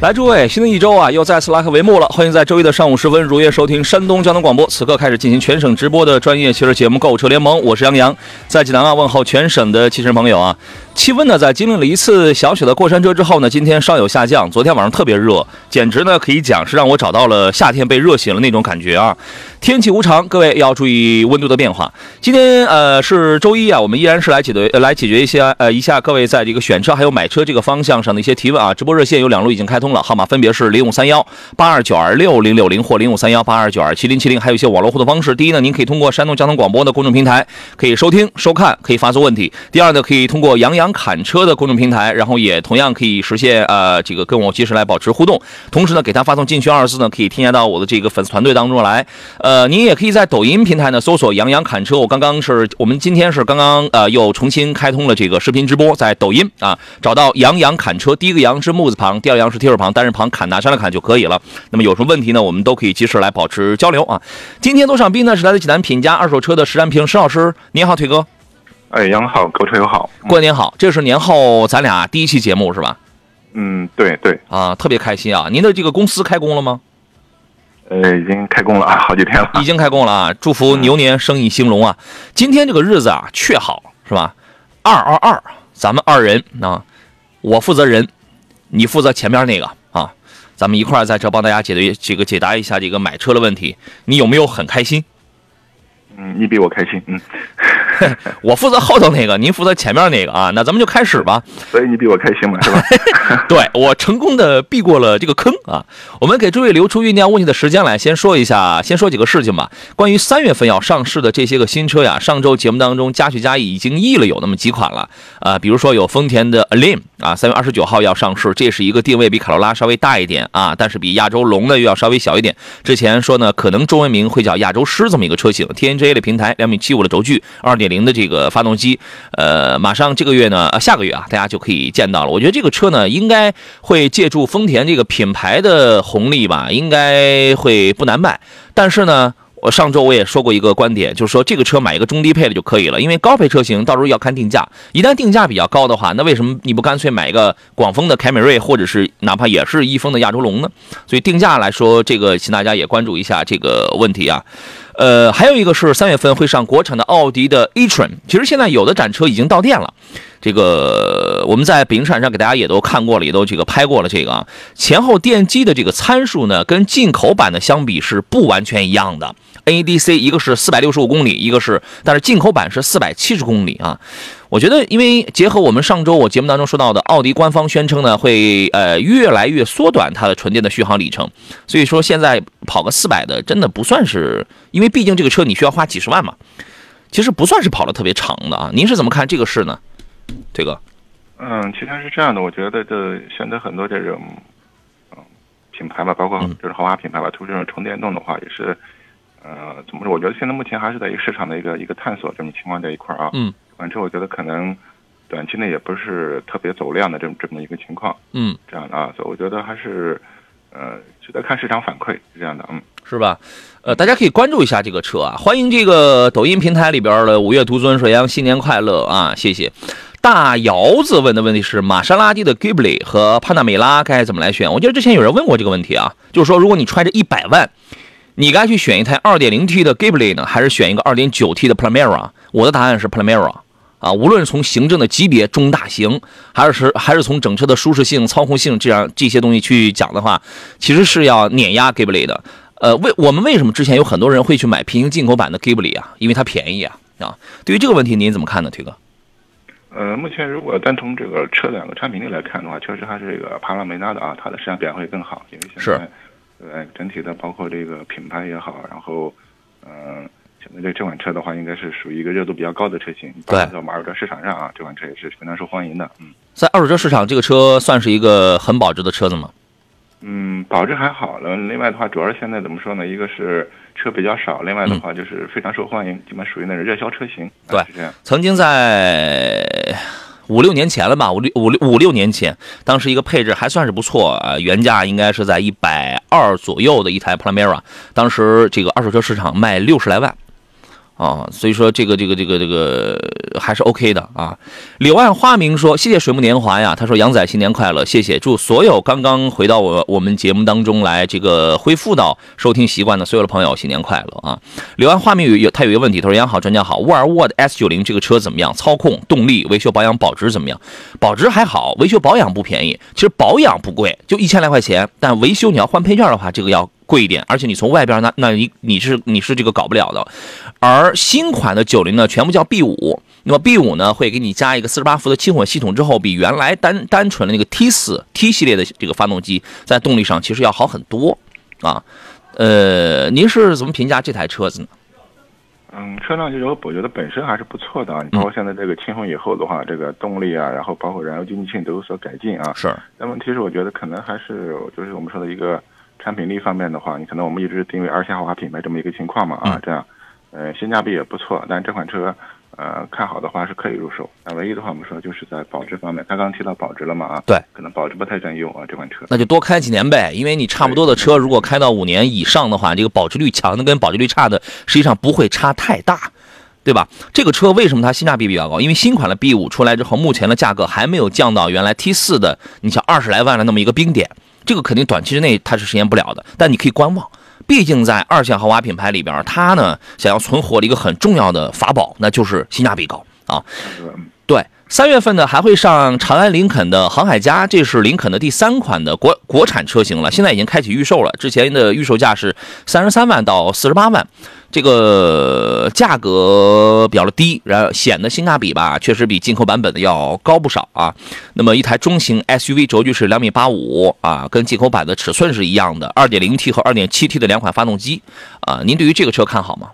来，诸位，新的一周啊，又再次拉开帷幕了。欢迎在周一的上午时分如约收听山东交通广播。此刻开始进行全省直播的专业汽车节目《购车联盟》，我是杨洋，在济南啊问候全省的汽车朋友啊。气温呢，在经历了一次小小的过山车之后呢，今天稍有下降。昨天晚上特别热，简直呢可以讲是让我找到了夏天被热醒了那种感觉啊。天气无常，各位要注意温度的变化。今天呃是周一啊，我们依然是来解决来解决一些呃一下各位在这个选车还有买车这个方向上的一些提问啊。直播热线有两路已经开通了，号码分别是零五三幺八二九二六零六零或零五三幺八二九二七零七零，还有一些网络互动方式。第一呢，您可以通过山东交通广播的公众平台可以收听收看，可以发送问题；第二呢，可以通过杨洋侃车的公众平台，然后也同样可以实现呃这个跟我及时来保持互动。同时呢，给他发送进群二字呢，可以添加到我的这个粉丝团队当中来。呃，您也可以在抖音平台呢搜索“杨洋侃车”。我刚刚是我们今天是刚刚呃又重新开通了这个视频直播，在抖音啊找到“杨洋侃车”，第一个“杨”是木字旁，第二个“杨”是提手旁，单人旁，砍拿山的砍就可以了。那么有什么问题呢？我们都可以及时来保持交流啊。今天做上宾呢是来自济南品家二手车的石占平石老师，您好，腿哥，哎，杨好，购车友好。过年好，这是年后咱俩第一期节目是吧？嗯，对对，啊，特别开心啊！您的这个公司开工了吗？呃，已经开工了啊，好几天了。已经开工了啊！祝福牛年生意兴隆啊！今天这个日子啊，确好是吧？二二二，咱们二人啊，我负责人，你负责前面那个啊，咱们一块儿在这帮大家解决这个解答一下这个买车的问题。你有没有很开心？嗯，你比我开心，嗯，我负责后头那个，您负责前面那个啊。那咱们就开始吧。所以你比我开心嘛，是吧？对我成功的避过了这个坑啊！我们给诸位留出酝酿问题的时间来，先说一下，先说几个事情吧。关于三月份要上市的这些个新车呀，上周节目当中加许加意已经议了有那么几款了啊、比如说有丰田的 Alim 啊，三月二十九号要上市，这是一个定位比卡罗拉稍微大一点啊，但是比亚洲龙呢又要稍微小一点。之前说呢，可能中文名会叫亚洲狮这么一个车型，TNGA 的平台，两米七五的轴距，二点零的这个发动机，呃，马上这个月呢，下个月啊，大家就可以见到了。我觉得这个车呢，应该会借助丰田这个品牌的红利吧，应该会不难卖。但是呢，我上周我也说过一个观点，就是说这个车买一个中低配的就可以了，因为高配车型到时候要看定价，一旦定价比较高的话，那为什么你不干脆买一个广丰的凯美瑞，或者是哪怕也是一丰的亚洲龙呢？所以定价来说，这个请大家也关注一下这个问题啊。呃，还有一个是三月份会上国产的奥迪的 Atron 其实现在有的展车已经到店了。这个我们在北京车展上给大家也都看过了，也都这个拍过了。这个啊，前后电机的这个参数呢，跟进口版的相比是不完全一样的。NEDC 一个是四百六十五公里，一个是，但是进口版是四百七十公里啊。我觉得，因为结合我们上周我节目当中说到的，奥迪官方宣称呢会呃越来越缩短它的纯电的续航里程，所以说现在跑个四百的真的不算是，因为毕竟这个车你需要花几十万嘛，其实不算是跑的特别长的啊。您是怎么看这个事呢，这个？嗯，其实是这样的，我觉得这现在很多这种，嗯，品牌吧，包括就是豪华品牌吧，推这种纯电动的话，也是，呃，怎么说？我觉得现在目前还是在一个市场的一个一个探索这种情况在一块儿啊。嗯。反正我觉得可能短期内也不是特别走量的这么这么一个情况，嗯，这样的啊，所以我觉得还是，呃，值得看市场反馈是这样的，嗯。是吧？呃，大家可以关注一下这个车啊，欢迎这个抖音平台里边的五月独尊说：“杨新年快乐啊，谢谢。大姚子问的问题是玛莎拉蒂的 Ghibli 和帕纳梅拉该怎么来选？我记得之前有人问过这个问题啊，就是说如果你揣着一百万，你该去选一台 2.0T 的 Ghibli 呢，还是选一个 2.9T 的 Primera？我的答案是 Primera。啊，无论从行政的级别中大型，还是还是从整车的舒适性、操控性这样这些东西去讲的话，其实是要碾压 Ghibli 的。呃，为我们为什么之前有很多人会去买平行进口版的 Ghibli 啊？因为它便宜啊啊！对于这个问题您怎么看呢，推哥？呃，目前如果单从这个车两个产品力来看的话，确实还是这个帕拉梅拉的啊，它的市场表现会更好，因为现是在呃整体的包括这个品牌也好，然后嗯、呃现在这这款车的话，应该是属于一个热度比较高的车型，对包括在我们二手车市场上啊，这款车也是非常受欢迎的，嗯。在二手车市场，这个车算是一个很保值的车子吗？嗯，保值还好了。另外的话，主要是现在怎么说呢？一个是车比较少，另外的话就是非常受欢迎，基本属于那种热销车型。啊对是这样。曾经在五六年前了吧，五六五六五六年前，当时一个配置还算是不错啊、原价应该是在一百二左右的一台 Panamera，当时这个二手车市场卖六十来万。啊，所以说这个这个这个这个还是 OK 的啊。柳暗花明说：“谢谢水木年华呀。”他说：“杨仔新年快乐，谢谢，祝所有刚刚回到我我们节目当中来这个恢复到收听习惯的所有的朋友新年快乐啊。”柳暗花明有有他有一个问题，他说：“杨好，专家好，沃尔沃的 S 九零这个车怎么样？操控、动力、维修保养、保值怎么样？保值还好，维修保养不便宜。其实保养不贵，就一千来块钱，但维修你要换配件的话，这个要贵一点。而且你从外边那那你你是你是这个搞不了的。而新款的九零呢，全部叫 B 五。那么 B 五呢，会给你加一个四十八伏的轻混系统，之后比原来单单纯的那个 T 四 T 系列的这个发动机，在动力上其实要好很多啊。呃，您是怎么评价这台车子呢？嗯，车辆就是我觉得本身还是不错的啊。你包括现在这个轻混以后的话，这个动力啊，然后包括燃油经济性都有所改进啊。是，但问题是，我觉得可能还是就是我们说的一个产品力方面的话，你可能我们一直定位二线豪华品牌这么一个情况嘛啊，嗯这样，呃，性价比也不错，但这款车。呃，看好的话是可以入手，但唯一的话，我们说就是在保值方面，他刚刚提到保值了嘛啊，对，可能保值不太占优啊，这款车。那就多开几年呗，因为你差不多的车，如果开到五年以上的话，这个保值率强的跟保值率差的，实际上不会差太大，对吧？这个车为什么它性价比比较高？因为新款的 B 五出来之后，目前的价格还没有降到原来 T 四的，你像二十来万的那么一个冰点，这个肯定短期之内它是实现不了的，但你可以观望。毕竟在二线豪华品牌里边，它呢想要存活的一个很重要的法宝，那就是性价比高啊。对，三月份呢还会上长安林肯的航海家，这是林肯的第三款的国国产车型了，现在已经开启预售了。之前的预售价是三十三万到四十八万，这个价格比较低，然后显得性价比吧，确实比进口版本的要高不少啊。那么一台中型 SUV 轴距是两米八五啊，跟进口版的尺寸是一样的，二点零 T 和二点七 T 的两款发动机啊，您对于这个车看好吗？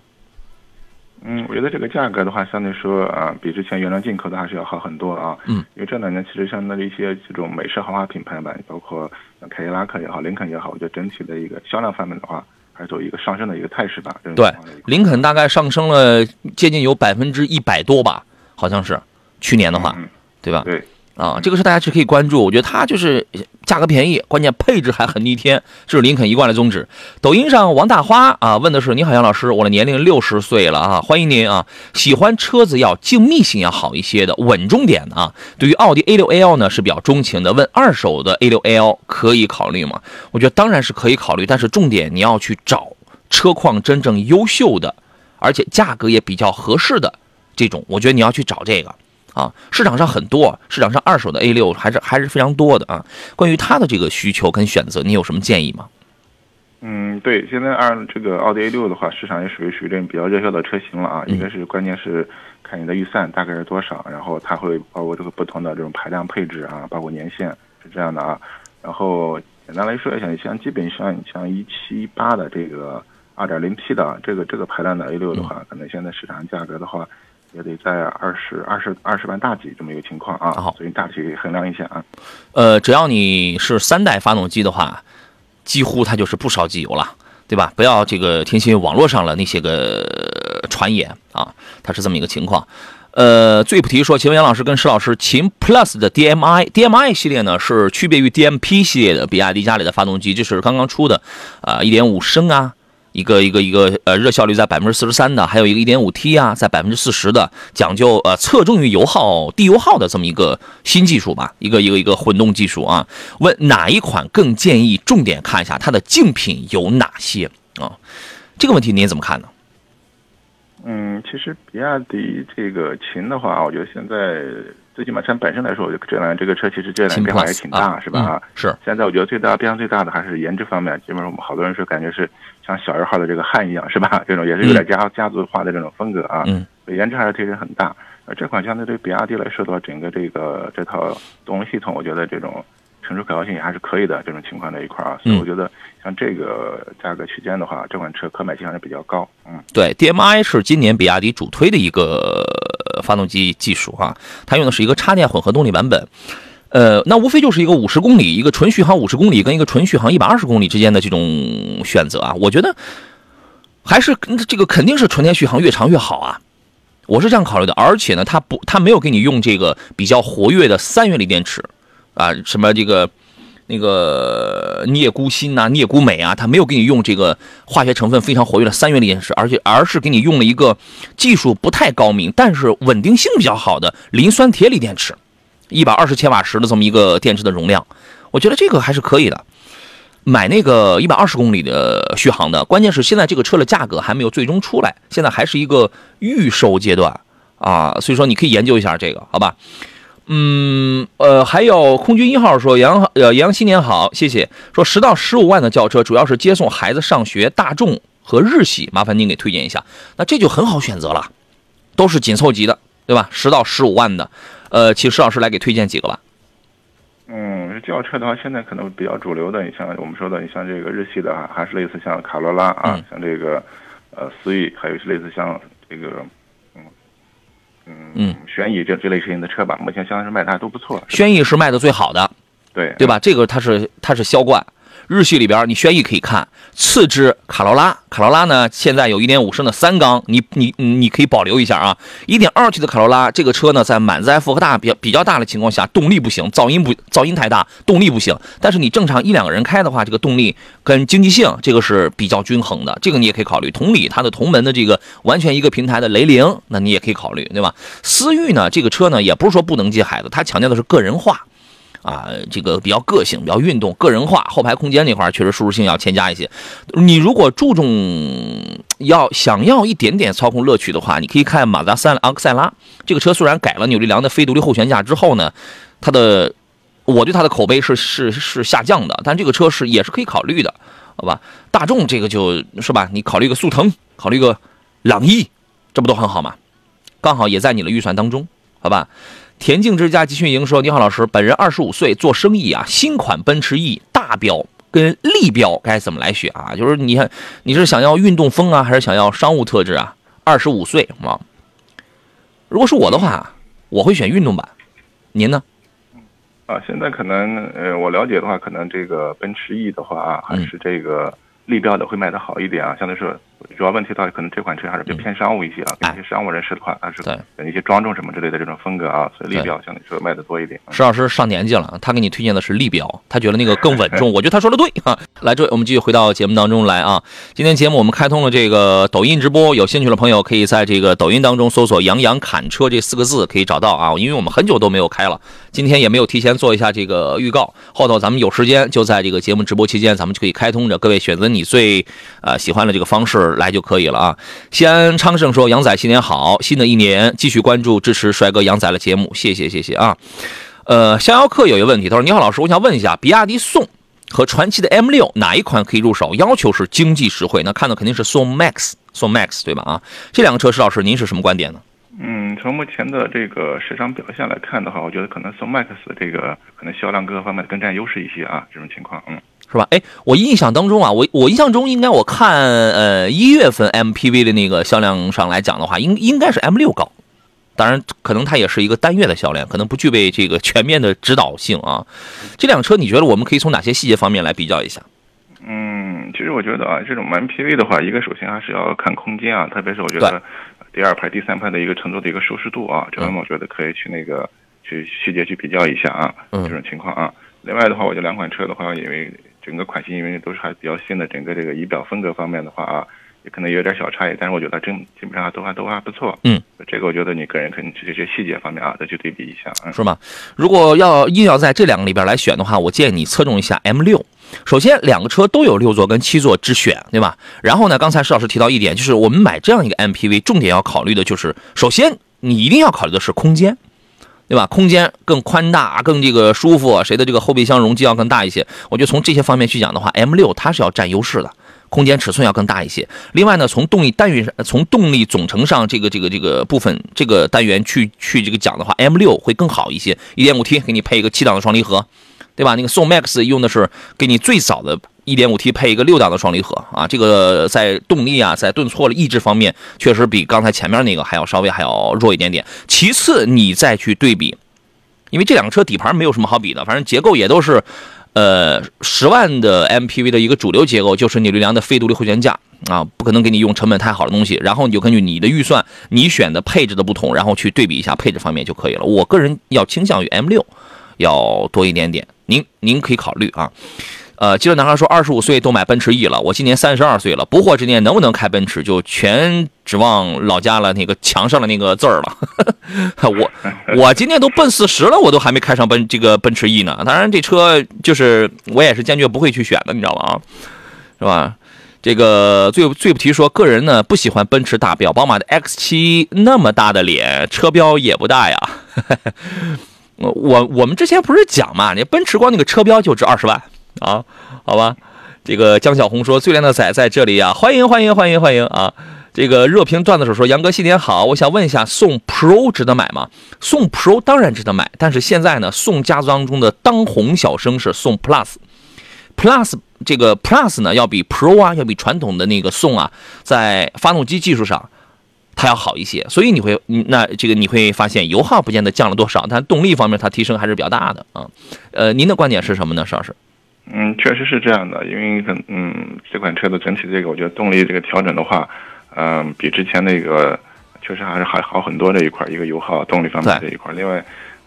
嗯，我觉得这个价格的话，相对说啊、比之前原来进口的还是要好很多啊。嗯，因为这两年其实相对的一些这种美式豪华品牌吧，包括凯迪拉克也好，林肯也好，我觉得整体的一个销量方面的话，还是走一个上升的一个态势吧。对林肯大概上升了接近有百分之一百多吧，好像是去年的话，嗯，对吧？对，啊，这个是大家是可以关注。我觉得它就是价格便宜，关键配置还很逆天，这是林肯一贯的宗旨。抖音上王大花啊问的是：你好，杨老师，我的年龄六十岁了啊，欢迎您啊。喜欢车子要静谧性要好一些的，稳重点的啊。对于奥迪 A6L 呢是比较钟情的，问二手的 A6L 可以考虑吗？我觉得当然是可以考虑，但是重点你要去找车况真正优秀的，而且价格也比较合适的这种，我觉得你要去找这个。啊，市场上很多，市场上二手的 A 六还是还是非常多的啊。关于它的这个需求跟选择，你有什么建议吗？嗯，对，现在二这个奥迪 A 六的话，市场也属于属于这种比较热销的车型了啊。嗯一个是关键是看你的预算大概是多少，然后它会包括这个不同的这种排量配置啊，包括年限是这样的啊。然后简单来说一下，像基本上像一七一八的这个二点零 T 的这个这个排量的 A 六的话，可能现在市场价格的话。也得在二十二十二十万大几这么一个情况啊，好所以大体衡量一下啊。呃，只要你是三代发动机的话，几乎它就是不烧机油了，对吧？不要这个听信网络上了那些个呃传言啊，它是这么一个情况。呃，最普提说，请问杨老师跟石老师，秦 Plus 的 DMI DMI 系列呢是区别于 DMP 系列的比亚迪家里的发动机，这是刚刚出的啊，一点五升啊，一个一个一个呃热效率在百分之四十三的，还有一个一点五 T 啊，在百分之四十的，讲究呃侧重于油耗低油耗的这么一个新技术吧，一个一个一个混动技术啊。问哪一款更建议重点看一下它的竞品有哪些啊？这个问题您怎么看呢？嗯，其实比亚迪这个秦的话，我觉得现在最起码从本身来说，我觉得这辆这个车其实这辆秦变化也挺大，啊是吧？嗯是现在我觉得最大变化最大的还是颜值方面，基本上我们好多人说感觉是像小二号的这个汉一样，是吧？这种也是有点家、家族化的这种风格啊，嗯，颜值还是提升很大。而这款相对对比亚迪来说的话，整个这个这套动力系统，我觉得这种成熟可靠性也还是可以的。这种情况在一块啊，所以我觉得像这个价格区间的话，这款车可买性还是比较高。嗯，对，DMI 是今年比亚迪主推的一个发动机技术啊，它用的是一个插电混合动力版本。呃，那无非就是一个五十公里，一个纯续航五十公里，跟一个纯续航一百二十公里之间的这种选择啊。我觉得还是这个肯定是纯电续航越长越好啊。我是这样考虑的，而且呢，它不，它没有给你用这个比较活跃的三元锂电池啊，什么这个那个镍钴锌呐、镍钴镁啊，它没有给你用这个化学成分非常活跃的三元锂电池，而且而是给你用了一个技术不太高明，但是稳定性比较好的磷酸铁锂电池。一百二十千瓦时的这么一个电池的容量，我觉得这个还是可以的。买那个一百二十公里的续航的，关键是现在这个车的价格还没有最终出来，现在还是一个预售阶段啊，所以说你可以研究一下这个，好吧？嗯，呃，还有空军一号说杨呃杨新年好，谢谢。说十到十五万的轿车，主要是接送孩子上学，大众和日系，麻烦您给推荐一下。那这就很好选择了，都是紧凑级的，对吧？十到十五万的。呃，请石老师来给推荐几个吧。嗯，轿车的话，现在可能比较主流的，你像我们说的，你像这个日系的啊，还是类似像卡罗拉啊，像这个呃思域，还有是类似像这个嗯嗯轩逸这这类型的车吧。目前相当是卖的还都不错。轩逸是卖的最好的，对对吧？这个它是它是销冠。日系里边，你轩逸可以看，次之卡罗拉。卡罗拉呢，现在有一点五升的三缸，你你你可以保留一下啊。一点二 T 的卡罗拉，这个车呢，在满载负荷大比较比较大的情况下，动力不行，噪音不噪音太大，动力不行。但是你正常一两个人开的话，这个动力跟经济性这个是比较均衡的，这个你也可以考虑。同理，它的同门的这个完全一个平台的雷凌，那你也可以考虑，对吧？思域呢，这个车呢，也不是说不能接孩子，它强调的是个人化。啊，这个比较个性，比较运动，个人化，后排空间那块确实舒适性要添加一些。你如果注重要想要一点点操控乐趣的话，你可以看马自达三昂克赛拉这个车。虽然改了扭力梁的非独立后悬架之后呢，它的我对它的口碑是是是下降的，但这个车是也是可以考虑的，好吧？大众这个就是吧，你考虑个速腾，考虑个朗逸，这不都很好吗？刚好也在你的预算当中，好吧？田径之家集训营说：“你好，老师，本人二十五岁，做生意啊。新款奔驰 E 大标跟立标该怎么来选啊？就是你看，你是想要运动风啊，还是想要商务特质啊？二十五岁啊，如果是我的话，我会选运动版。您呢？啊，现在可能呃，我了解的话，可能这个奔驰 E 的话啊，还是这个立标的会卖的好一点啊。相对说。”主要问题的话，可能这款车还是比较偏商务一些啊，一些商务人士的话，还是一些庄重什么之类的这种风格啊，所以立标相对说卖的多一点。石老师上年纪了，他给你推荐的是立标，他觉得那个更稳重。我觉得他说的对啊。来，这位我们继续回到节目当中来啊。今天节目我们开通了这个抖音直播，有兴趣的朋友可以在这个抖音当中搜索“杨洋砍车”这四个字，可以找到啊。因为我们很久都没有开了，今天也没有提前做一下这个预告，后头咱们有时间就在这个节目直播期间，咱们就可以开通着，各位选择你最呃喜欢的这个方式来就可以了啊。西安昌盛说：“杨仔新年好，新的一年继续关注支持帅哥杨仔的节目，谢谢谢谢啊。”呃，逍遥客有一个问题，他说：“你好，老师，我想问一下，比亚迪宋和传祺的 M 六哪一款可以入手？要求是经济实惠，那看的肯定是宋 MAX，宋 MAX 对吧？啊，这两个车，石老师您是什么观点呢？”嗯，从目前的这个市场表现来看的话，我觉得可能宋 MAX 这个可能销量各个方面更占优势一些啊，这种情况，嗯。是吧？哎，我印象当中啊，我我印象中应该我看呃一月份 MPV 的那个销量上来讲的话，应应该是 M 六高。当然，可能它也是一个单月的销量，可能不具备这个全面的指导性啊。这辆车你觉得我们可以从哪些细节方面来比较一下？嗯，其实我觉得啊，这种 MPV 的话，一个首先还是要看空间啊，特别是我觉得第二排、第三排的一个乘坐的一个舒适度啊，这方面我觉得可以去那个去细节去比较一下啊，这种情况啊。另外的话，我觉得两款车的话，因为整个款型因为都是还比较新的，整个这个仪表风格方面的话啊，也可能有点小差异，但是我觉得真基本上都还都还不错。嗯，这个我觉得你个人可能这些细节方面啊，再去对比一下，嗯是吗？如果要硬要在这两个里边来选的话，我建议你侧重一下 M 六。首先，两个车都有六座跟七座之选，对吧？然后呢，刚才石老师提到一点，就是我们买这样一个 MPV，重点要考虑的就是，首先你一定要考虑的是空间。对吧？空间更宽大，更这个舒服，谁的这个后备箱容积要更大一些？我觉得从这些方面去讲的话，M 六它是要占优势的，空间尺寸要更大一些。另外呢，从动力单元上，从动力总成上这个这个这个部分这个单元去去这个讲的话，M 六会更好一些。1.5T 给你配一个七档的双离合，对吧？那个宋 MAX 用的是给你最早的 1.5T 配一个六档的双离合啊，这个在动力啊，在顿挫的抑制方面，确实比刚才前面那个还要稍微还要弱一点点。其次，你再去对比，因为这两个车底盘没有什么好比的，反正结构也都是。呃，十万的 MPV 的一个主流结构就是扭力梁的非独立后悬架啊，不可能给你用成本太好的东西。然后你就根据你的预算，你选的配置的不同，然后去对比一下配置方面就可以了。我个人要倾向于 M 六要多一点点，您您可以考虑啊。呃，记得男孩说，二十五岁都买奔驰 E 了，我今年三十二岁了，不惑之年能不能开奔驰，就全指望老家了那个墙上的那个字儿了。我 我今年都奔四十了，我都还没开上奔这个奔驰 E 呢。当然，这车就是我也是坚决不会去选的，你知道吗？啊，是吧？这个最最不提说，个人呢不喜欢奔驰大标，宝马的 X 七那么大的脸，车标也不大呀。我我我们之前不是讲嘛，那奔驰光那个车标就值二十万。啊，好吧，这个江小红说最靓的仔在这里呀，欢迎欢迎欢迎欢迎啊！这个热评段子手说杨哥新年好，我想问一下，宋 Pro 值得买吗？宋 Pro 当然值得买，但是现在呢，宋家族当中的当红小生是宋 Plus，Plus 这个 Plus 呢要比 Pro 啊，要比传统的那个宋啊，在发动机技术上它要好一些，所以你会那这个你会发现油耗不见得降了多少，但动力方面它提升还是比较大的啊。呃，您的观点是什么呢，邵老师？嗯，确实是这样的，因为很嗯，这款车的整体这个，我觉得动力这个调整的话，嗯，比之前那个确实还是还好很多这一块，一个油耗、动力方面这一块。另外，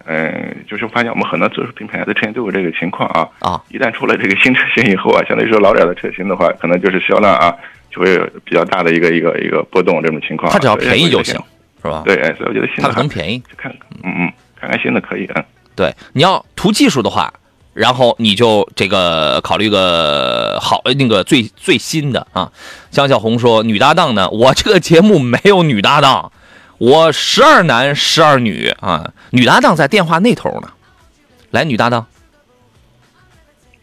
嗯，就是发现我们很多自主品牌的车型都有这个情况啊。啊。一旦出了这个新车型以后啊，相对于说老点的车型的话，可能就是销量啊就会有比较大的一个一个一个波动这种情况。它只要便宜就行，是吧？对，所以我觉得新的它很便宜，看，嗯嗯，看看新的可以啊。对，你要图技术的话。然后你就这个考虑个好那个最最新的啊，江小红说女搭档呢，我这个节目没有女搭档，我十二男十二女啊，女搭档在电话那头呢，来女搭档，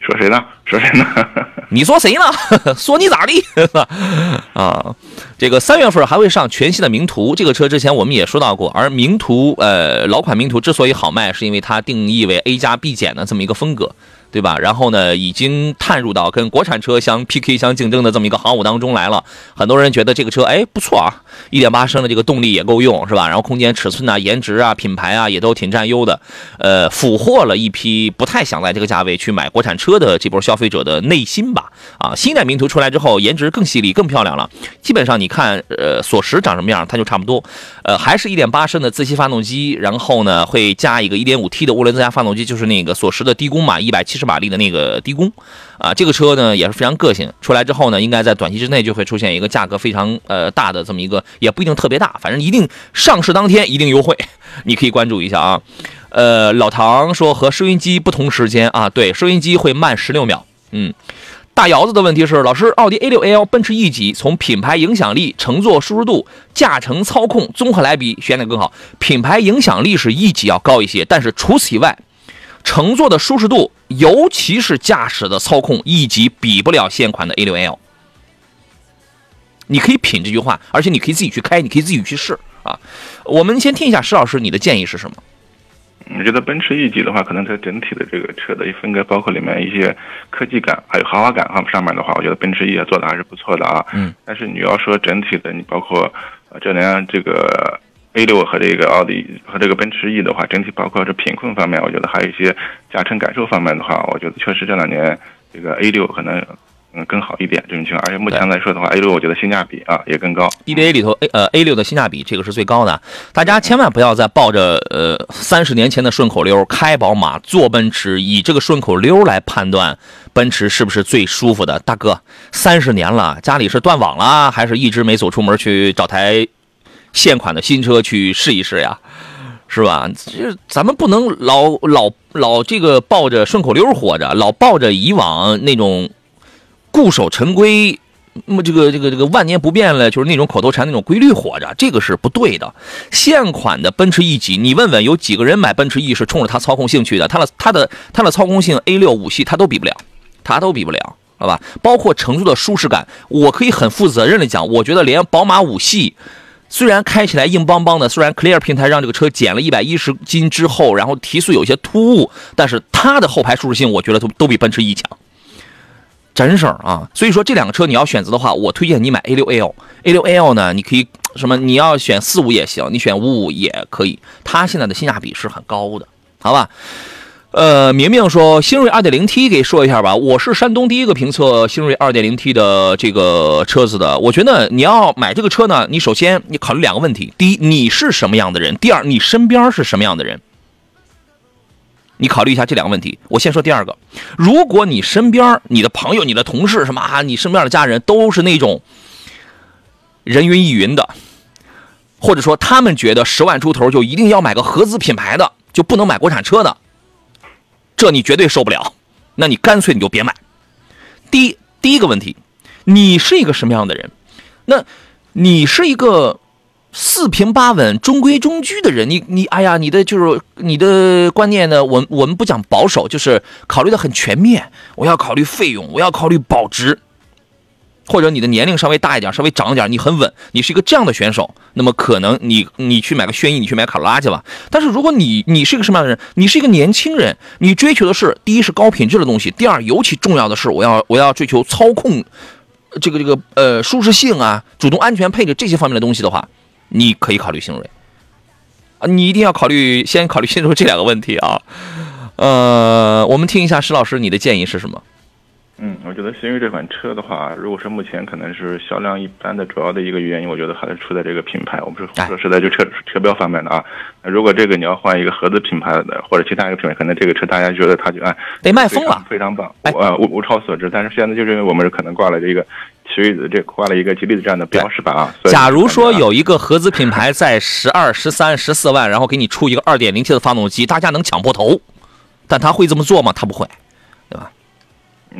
说谁呢？说谁呢？你说谁呢？说你咋地 啊？这个三月份还会上全新的名图，这个车之前我们也说到过。而名图，呃，老款名图之所以好卖，是因为它定义为 A 加 B 减的这么一个风格。对吧？然后呢，已经探入到跟国产车相 PK、相竞争的这么一个行伍当中来了。很多人觉得这个车哎不错啊，一点八升的这个动力也够用，是吧？然后空间尺寸啊、颜值啊、品牌啊也都挺占优的。呃，俘获了一批不太想在这个价位去买国产车的这波消费者的内心吧。啊，新一代名图出来之后，颜值更犀利、更漂亮了。基本上你看，呃，索十长什么样，它就差不多。呃，还是一点八升的自吸发动机，然后呢会加一个一点五 T 的涡轮增压发动机，就是那个索十的低功嘛，一百七。十马力的那个低功，啊，这个车呢也是非常个性。出来之后呢，应该在短期之内就会出现一个价格非常呃大的这么一个，也不一定特别大，反正一定上市当天一定优惠，你可以关注一下啊。呃，老唐说和收音机不同时间啊，对，收音机会慢十六秒。嗯，大姚子的问题是，老师，奥迪 A 六 L、奔驰 E 级从品牌影响力、乘坐舒适度、驾乘操控综合来比，选哪个更好？品牌影响力是 E 级要高一些，但是除此以外。乘坐的舒适度，尤其是驾驶的操控，一级比不了现款的 A6L。你可以品这句话，而且你可以自己去开，你可以自己去试啊。我们先听一下石老师你的建议是什么？我觉得奔驰 E 级的话，可能它整体的这个车的一分割，包括里面一些科技感还有豪华感哈上面的话，我觉得奔驰 E 做的还是不错的啊。嗯。但是你要说整体的，你包括这辆这个。A 六和这个奥迪和这个奔驰 E 的话，整体包括这品控方面，我觉得还有一些驾乘感受方面的话，我觉得确实这两年这个 A 六可能嗯更好一点这种情况。而且目前来说的话，A 六我觉得性价比啊也更高。EBA 里头 A 呃 A 六的性价比这个是最高的，大家千万不要再抱着呃三十年前的顺口溜开宝马坐奔驰，以这个顺口溜来判断奔驰是不是最舒服的。大哥，三十年了，家里是断网了，还是一直没走出门去找台？现款的新车去试一试呀，是吧？这咱们不能老老老这个抱着顺口溜活着，老抱着以往那种固守陈规，那么这个这个这个万年不变了，就是那种口头禅那种规律活着，这个是不对的。现款的奔驰 E 级，你问问有几个人买奔驰 E 是冲着它操控性去的？它的它的它的操控性 A 六五系它都比不了，它都比不了好吧？包括乘坐的舒适感，我可以很负责任的讲，我觉得连宝马五系。虽然开起来硬邦邦的，虽然 Clear 平台让这个车减了一百一十斤之后，然后提速有些突兀，但是它的后排舒适性，我觉得都都比奔驰 E 强，真事儿啊！所以说这两个车你要选择的话，我推荐你买 A 六 L。A 六 L 呢，你可以什么？你要选四五也行，你选五五也可以。它现在的性价比是很高的，好吧？呃，明明说新锐 2.0T 给说一下吧。我是山东第一个评测新锐 2.0T 的这个车子的。我觉得你要买这个车呢，你首先你考虑两个问题：第一，你是什么样的人；第二，你身边是什么样的人。你考虑一下这两个问题。我先说第二个，如果你身边、你的朋友、你的同事什么啊，你身边的家人都是那种人云亦云的，或者说他们觉得十万出头就一定要买个合资品牌的，就不能买国产车的。这你绝对受不了，那你干脆你就别买。第一第一个问题，你是一个什么样的人？那你是一个四平八稳、中规中矩的人。你你哎呀，你的就是你的观念呢？我我们不讲保守，就是考虑的很全面。我要考虑费用，我要考虑保值。或者你的年龄稍微大一点，稍微长一点，你很稳，你是一个这样的选手，那么可能你你去买个轩逸，你去买卡罗拉去吧。但是如果你你是一个什么样的人？你是一个年轻人，你追求的是第一是高品质的东西，第二尤其重要的是我要我要追求操控，这个这个呃舒适性啊，主动安全配置这些方面的东西的话，你可以考虑星瑞啊，你一定要考虑先考虑新锐这两个问题啊。呃，我们听一下石老师你的建议是什么？嗯，我觉得新瑞这款车的话，如果是目前可能是销量一般的主要的一个原因，我觉得还是出在这个品牌。我们是说实在就车车标方面的啊。如果这个你要换一个合资品牌的或者其他一个品牌，可能这个车大家觉得它就啊得卖疯了，非常棒，呃物物超所值。但是现在就是因为我们是可能挂了这个奇瑞的这挂了一个吉利的这样的标识吧啊。假如说有一个合资品牌在十二、十三、十四万，然后给你出一个二点零 T 的发动机，大家能抢破头，但他会这么做吗？他不会，对吧？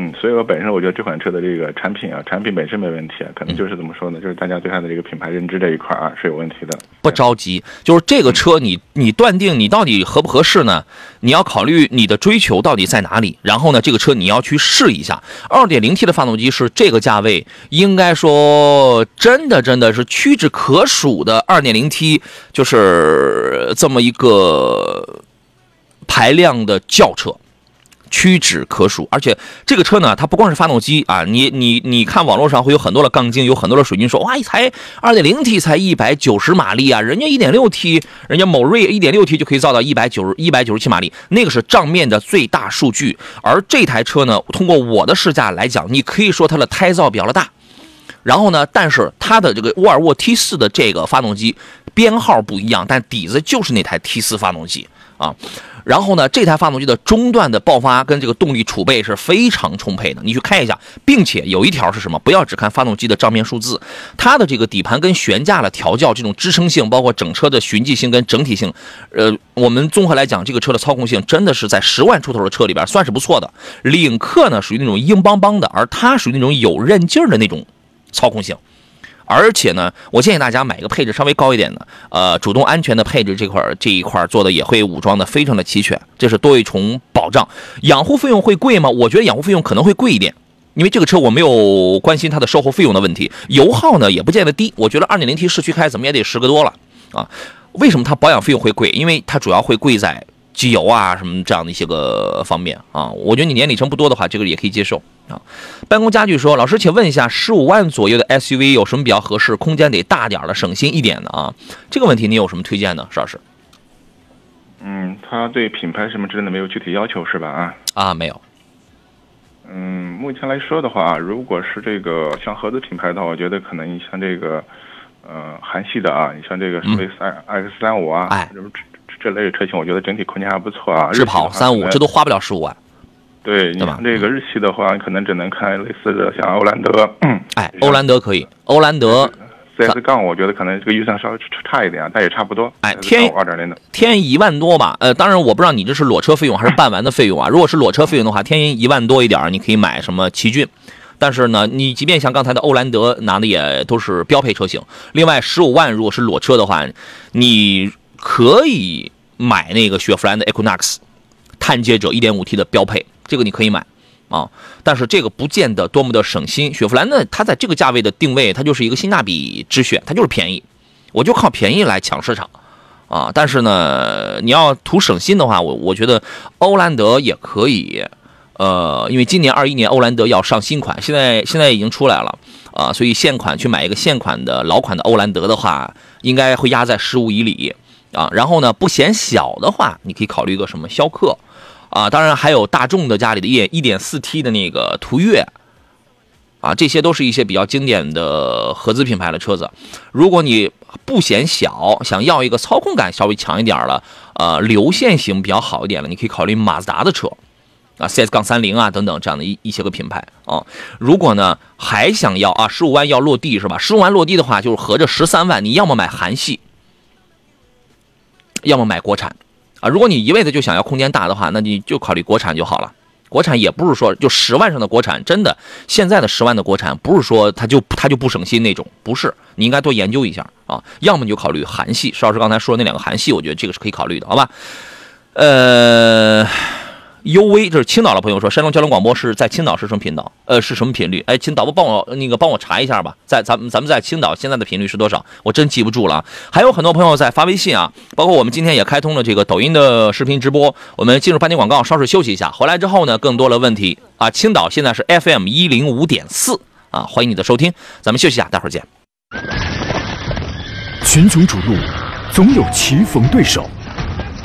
嗯，所以我本身我觉得这款车的这个产品啊，产品本身没问题，可能就是怎么说呢？就是大家对它的这个品牌认知这一块啊是有问题的。不着急，就是这个车你你断定你到底合不合适呢？你要考虑你的追求到底在哪里，然后呢，这个车你要去试一下。二点零 T 的发动机是这个价位，应该说真的真的是屈指可数的二点零 T，就是这么一个排量的轿车。屈指可数，而且这个车呢，它不光是发动机啊，你你你看网络上会有很多的杠精，有很多的水军说，哇，才二点零 T 才一百九十马力啊，人家一点六 T，人家某锐一点六 T 就可以造到一百九十一百九十七马力，那个是账面的最大数据。而这台车呢，通过我的试驾来讲，你可以说它的胎噪比较的大，然后呢，但是它的这个沃尔沃 T 四的这个发动机编号不一样，但底子就是那台 T 四发动机啊。然后呢，这台发动机的中段的爆发跟这个动力储备是非常充沛的，你去看一下，并且有一条是什么？不要只看发动机的账面数字，它的这个底盘跟悬架的调教，这种支撑性，包括整车的循迹性跟整体性，呃，我们综合来讲，这个车的操控性真的是在十万出头的车里边算是不错的。领克呢属于那种硬邦邦的，而它属于那种有韧劲儿的那种操控性。而且呢，我建议大家买一个配置稍微高一点的，呃，主动安全的配置这块这一块做的也会武装的非常的齐全，这是多一重保障。养护费用会贵吗？我觉得养护费用可能会贵一点，因为这个车我没有关心它的售后费用的问题。油耗呢也不见得低，我觉得 2.0T 市区开怎么也得十个多了啊。为什么它保养费用会贵？因为它主要会贵在机油啊什么这样的一些个方面啊。我觉得你年里程不多的话，这个也可以接受。啊，办公家具说，老师，请问一下，十五万左右的 SUV 有什么比较合适，空间得大点的，省心一点的啊？这个问题你有什么推荐呢，石老师？嗯，他对品牌什么之类的没有具体要求是吧？啊啊，没有。嗯，目前来说的话，如果是这个像合资品牌的话，我觉得可能你像这个，呃，韩系的啊，你像这个什么 X X 三五啊，哎，这这类的车型，我觉得整体空间还不错啊。日跑三五，这都花不了十五万。对，你像这个日系的话，可能只能看类似的，像欧蓝德。哎，欧蓝德可以，欧蓝德 CS 杠，我觉得可能这个预算稍微差一点啊，但也差不多。哎，添二点零的，添一万多吧。呃，当然我不知道你这是裸车费用还是办完的费用啊。如果是裸车费用的话，添一万多一点，你可以买什么奇骏。但是呢，你即便像刚才的欧蓝德拿的也都是标配车型。另外，十五万如果是裸车的话，你可以买那个雪佛兰的 Equinox 探界者 1.5T 的标配。这个你可以买，啊。但是这个不见得多么的省心。雪佛兰呢，它在这个价位的定位，它就是一个性价比之选，它就是便宜，我就靠便宜来抢市场啊。但是呢，你要图省心的话，我我觉得欧蓝德也可以。呃，因为今年二一年欧蓝德要上新款，现在现在已经出来了啊，所以现款去买一个现款的老款的欧蓝德的话，应该会压在十五以里啊。然后呢，不嫌小的话，你可以考虑一个什么逍客啊，当然还有大众的家里的一一点四 T 的那个途岳啊，这些都是一些比较经典的合资品牌的车子。如果你不嫌小，想要一个操控感稍微强一点了，呃，流线型比较好一点了，你可以考虑马自达的车。啊，CS 杠三零啊，等等这样的一一些个品牌啊，如果呢还想要啊，十五万要落地是吧？十五万落地的话，就是合着十三万，你要么买韩系，要么买国产啊。如果你一味的就想要空间大的话，那你就考虑国产就好了。国产也不是说就十万上的国产，真的现在的十万的国产不是说它就它就不省心那种，不是，你应该多研究一下啊。要么你就考虑韩系，邵老师刚才说的那两个韩系，我觉得这个是可以考虑的，好吧？呃。U V，这是青岛的朋友说，山东交通广播是在青岛是什么频道？呃，是什么频率？哎，请导播帮我那个帮我查一下吧，在咱们咱们在青岛现在的频率是多少？我真记不住了。还有很多朋友在发微信啊，包括我们今天也开通了这个抖音的视频直播。我们进入半天广告，稍事休息一下，回来之后呢，更多的问题啊。青岛现在是 F M 一零五点四啊，欢迎你的收听，咱们休息一下，待会儿见。群雄逐鹿，总有棋逢对手，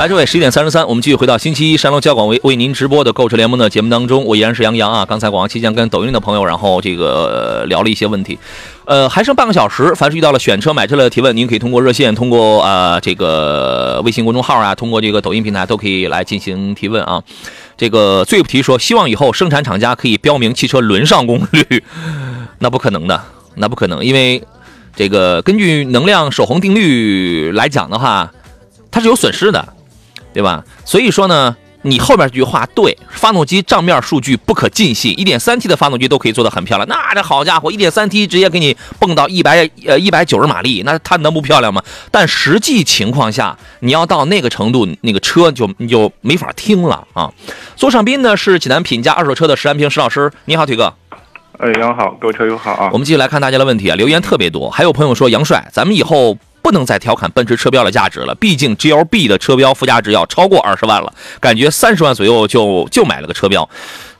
来，这位十一点三十三，我们继续回到星期一山东交广为为您直播的购车联盟的节目当中，我依然是杨洋啊。刚才广告期间跟抖音的朋友，然后这个、聊了一些问题，呃，还剩半个小时。凡是遇到了选车、买车的提问，您可以通过热线，通过啊、这个微信公众号啊，通过这个抖音平台都可以来进行提问啊。这个最不提说，希望以后生产厂家可以标明汽车轮上功率，那不可能的，那不可能，因为这个根据能量守恒定律来讲的话，它是有损失的。对吧？所以说呢，你后边这句话对，发动机账面数据不可尽信，一点三 T 的发动机都可以做得很漂亮，那这好家伙，一点三 T 直接给你蹦到一百呃一百九十马力，那它能不漂亮吗？但实际情况下，你要到那个程度，那个车就你就没法听了啊。座上宾呢是济南品家二手车的石安平石老师，你好，腿哥。哎，杨好，各位车友好啊我。们继续来看大家的问题啊，留言特别多，还有朋友说杨帅，咱们以后不能再调侃奔驰车标的价值了，毕竟 GLB 的车标附加值要超过二十万了，感觉三十万左右就就买了个车标。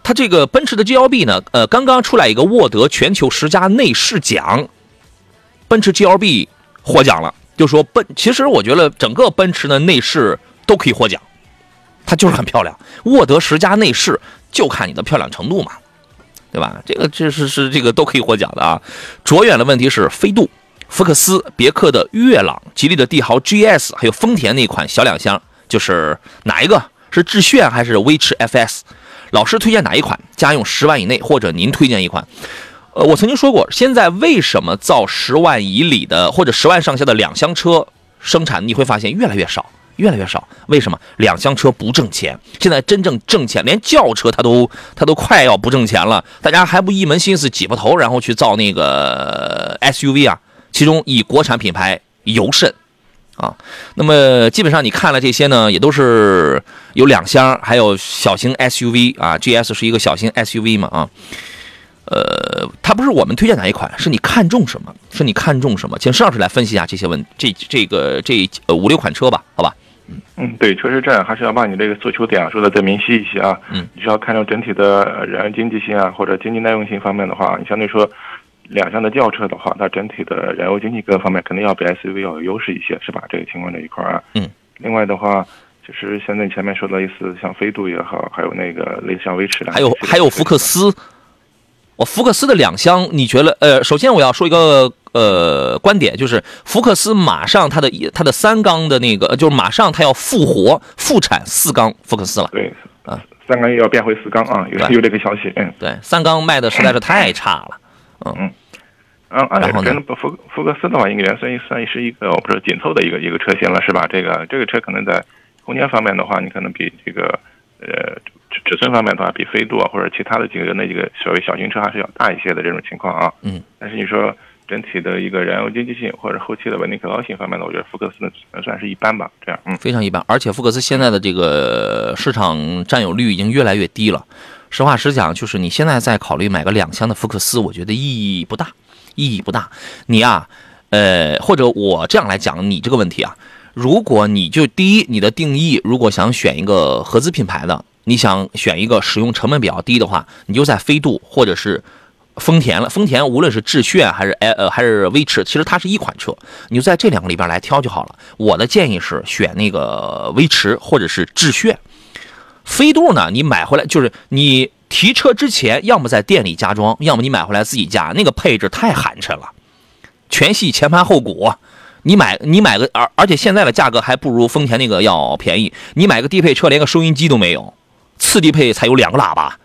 它这个奔驰的 GLB 呢，呃，刚刚出来一个沃德全球十佳内饰奖，奔驰 GLB 获奖了，就说奔，其实我觉得整个奔驰的内饰都可以获奖，它就是很漂亮。沃德十佳内饰就看你的漂亮程度嘛。对吧？这个这是是这个都可以获奖的啊。卓远的问题是飞度、福克斯、别克的悦朗、吉利的帝豪 GS，还有丰田那款小两厢，就是哪一个是致炫还是威驰 FS？老师推荐哪一款？家用十万以内，或者您推荐一款？呃，我曾经说过，现在为什么造十万以里的或者十万上下的两厢车生产，你会发现越来越少。越来越少，为什么？两厢车不挣钱。现在真正挣钱，连轿车它都它都快要不挣钱了。大家还不一门心思挤破头，然后去造那个 SUV 啊？其中以国产品牌尤甚啊。那么基本上你看了这些呢，也都是有两厢，还有小型 SUV 啊。GS 是一个小型 SUV 嘛啊。呃，它不是我们推荐哪一款，是你看中什么？是你看中什么？请石老师来分析一下这些问这这个这呃五六款车吧，好吧？嗯，对，确实这样，还是要把你这个诉求点说的再明晰一些啊。嗯，你需要看重整体的呃燃油经济性啊，或者经济耐用性方面的话，你相对说两厢的轿车的话，它整体的燃油经济各方面肯定要比 SUV 要有优势一些，是吧？这个情况这一块啊。嗯。另外的话，就是现在你前面说的类似像飞度也好，还有那个类似像威驰的，还有还有福克斯，我福克斯的两厢，你觉得？呃，首先我要说一个呃观点，就是福克斯马上它的它的三缸的那个，就是马上它要复活复产四缸福克斯了。对啊，三缸又要变回四缸啊，有有这个消息，嗯对，三缸卖的实在是太差了。嗯，按然后呢理跟福福克斯的话，应该算算是一个我不是紧凑的一个一个车型了，是吧？这个这个车可能在空间方面的话，你可能比这个呃尺尺寸方面的话，比飞度啊或者其他的几个那几个所谓小型车还是要大一些的这种情况啊。嗯，但是你说整体的一个燃油经济性或者后期的稳定可靠性方面呢，我觉得福克斯呢只能算是一般吧。这样，嗯。非常一般，而且福克斯现在的这个市场占有率已经越来越低了。实话实讲，就是你现在再考虑买个两厢的福克斯，我觉得意义不大，意义不大。你呀、呃，或者我这样来讲你这个问题啊，如果你就第一，你的定义如果想选一个合资品牌的，你想选一个使用成本比较低的话，你就在飞度或者是丰田了。丰田无论是致炫还是哎呃还是威驰，其实它是一款车，你就在这两个里边来挑就好了。我的建议是选那个威驰或者是致炫。飞度呢，你买回来就是你提车之前，要么在店里加装，要么你买回来自己加，那个配置太寒碜了，全系前盘后鼓。你买你买个而而且现在的价格还不如丰田那个要便宜。你买个低配车连个收音机都没有，次低配才有两个喇叭，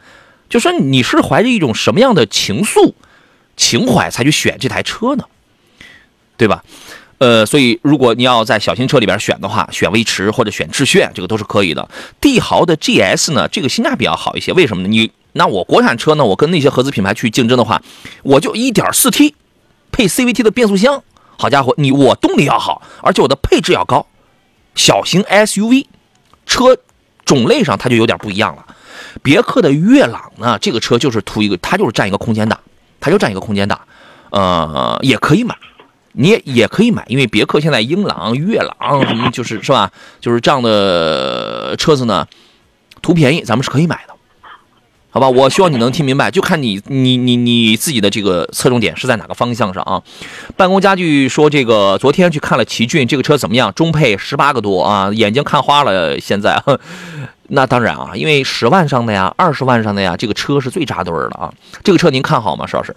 就说你是怀着一种什么样的情愫、情怀才去选这台车呢？对吧？呃，所以如果你要在小型车里边选的话，选威驰或者选致炫，这个都是可以的。帝豪的 GS 呢，这个性价比要好一些，为什么呢？你那我国产车呢，我跟那些合资品牌去竞争的话，我就 1.4T 配 CVT 的变速箱，好家伙，你我动力要好，而且我的配置要高，小型 SUV 车种类上它就有点不一样了。别克的悦朗呢，这个车就是图一个，它就是占一个空间大，它就占一个空间大，呃，也可以买，你也也可以买，因为别克现在英朗、悦朗什么就是是吧，就是这样的车子呢，图便宜，咱们是可以买的，好吧？我希望你能听明白，就看你你你你自己的这个侧重点是在哪个方向上啊。办公家具说这个昨天去看了奇骏，这个车怎么样？中配十八个多啊，眼睛看花了，现在。那当然啊，因为十万上的呀，二十万上的呀，这个车是最扎堆儿的啊。这个车您看好吗，石老师？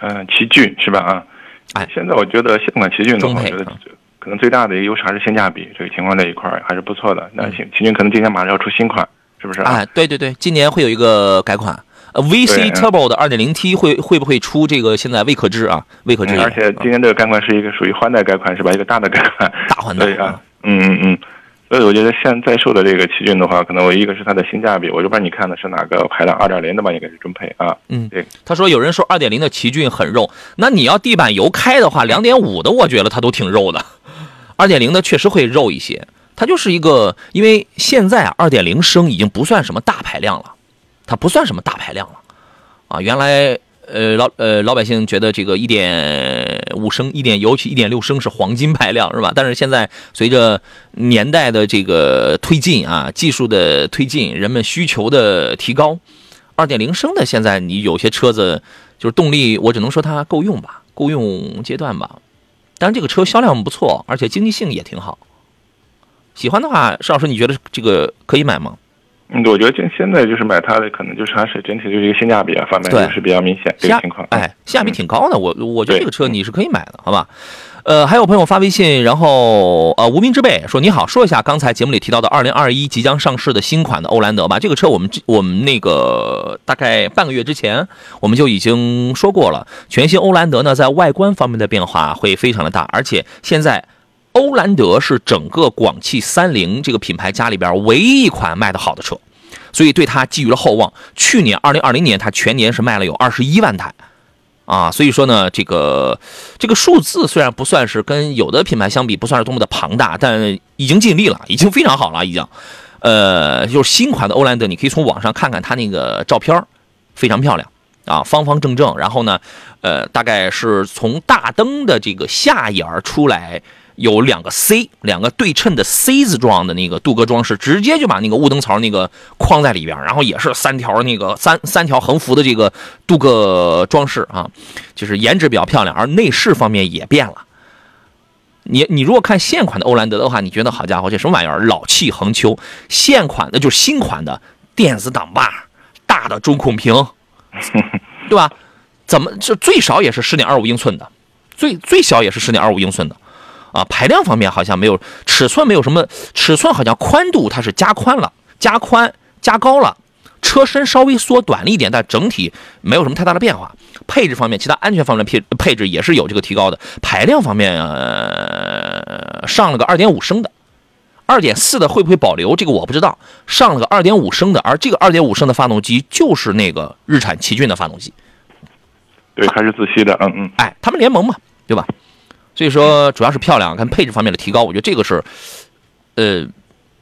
嗯，奇骏是吧？啊，哎现在我觉得现款奇骏的话，我觉得可能最大的一个优势还是性价比，这个情况这一块儿还是不错的。那嗯奇奇骏可能今年马上要出新款，是不是？啊？哎，对对对，今年会有一个改款。呃，VC Turbo 的 2.0T 会会不会出？这个现在未可知啊，未可知。嗯而且今年这个改款是一个属于换代改款是吧？一个大的改款。大换代对啊，嗯嗯嗯。所以我觉得现在售的这个奇骏的话，可能我一个是它的性价比，我就不知道你看的是哪个排量，二点零的吧，应该是中配啊。嗯对，他说有人说二点零的奇骏很肉，那你要地板油开的话两点五的我觉得它都挺肉的二点零的确实会肉一些。它就是一个，因为现在二点零升已经不算什么大排量了，它不算什么大排量了啊。原来呃老呃老百姓觉得这个1.5升、1点尤其1.6升是黄金排量是吧？但是现在随着年代的这个推进啊，技术的推进，人们需求的提高，二点零升的现在你有些车子就是动力，我只能说它够用吧，够用阶段吧。但是这个车销量不错，而且经济性也挺好。喜欢的话，邵老师，你觉得这个可以买吗？嗯，我觉得现现在就是买它的，可能就是还是整体就是一个性价比啊方面对就是比较明显这个情况。哎，性价比挺高的，我我觉得这个车你是可以买的，好吧？呃，还有朋友发微信，然后呃，无名之辈说你好，说一下刚才节目里提到的二零二一即将上市的新款的欧蓝德吧。这个车我们我们那个大概半个月之前我们就已经说过了，全新欧蓝德呢在外观方面的变化会非常的大，而且现在欧蓝德是整个广汽三菱这个品牌家里边唯一一款卖的好的车，所以对它寄予了厚望。去年二零二零年它全年是卖了有二十一万台。啊，所以说呢，这个这个数字虽然不算是跟有的品牌相比不算是多么的庞大，但已经尽力了，已经非常好了，已经。呃，就是新款的欧蓝德，你可以从网上看看它那个照片非常漂亮啊，方方正正。然后呢，呃，大概是从大灯的这个下沿出来，有两个 C，两个对称的 C 字状的那个镀铬装饰，直接就把那个雾灯槽那个框在里边，然后也是三条那个三三条横幅的这个镀铬装饰啊，就是颜值比较漂亮，而内饰方面也变了。你你如果看现款的欧蓝德的话，你觉得好家伙，这什么玩意儿？老气横秋。现款的就是新款的电子挡把，大的中控屏，对吧？怎么这最少也是十点二五英寸的，最最小也是十点二五英寸的，啊，排量方面好像没有，尺寸没有什么，尺寸好像宽度它是加宽了，加宽加高了，车身稍微缩短了一点，但整体没有什么太大的变化。配置方面，其他安全方面的配配置也是有这个提高的。排量方面，呃，上了个2.5升的，2.4的会不会保留？这个我不知道。上了个2.5升的，而这个2.5升的发动机就是那个日产奇骏的发动机。对，还是自吸的，嗯嗯。哎，他们联盟嘛，对吧？所以说主要是漂亮，跟配置方面的提高，我觉得这个是，呃。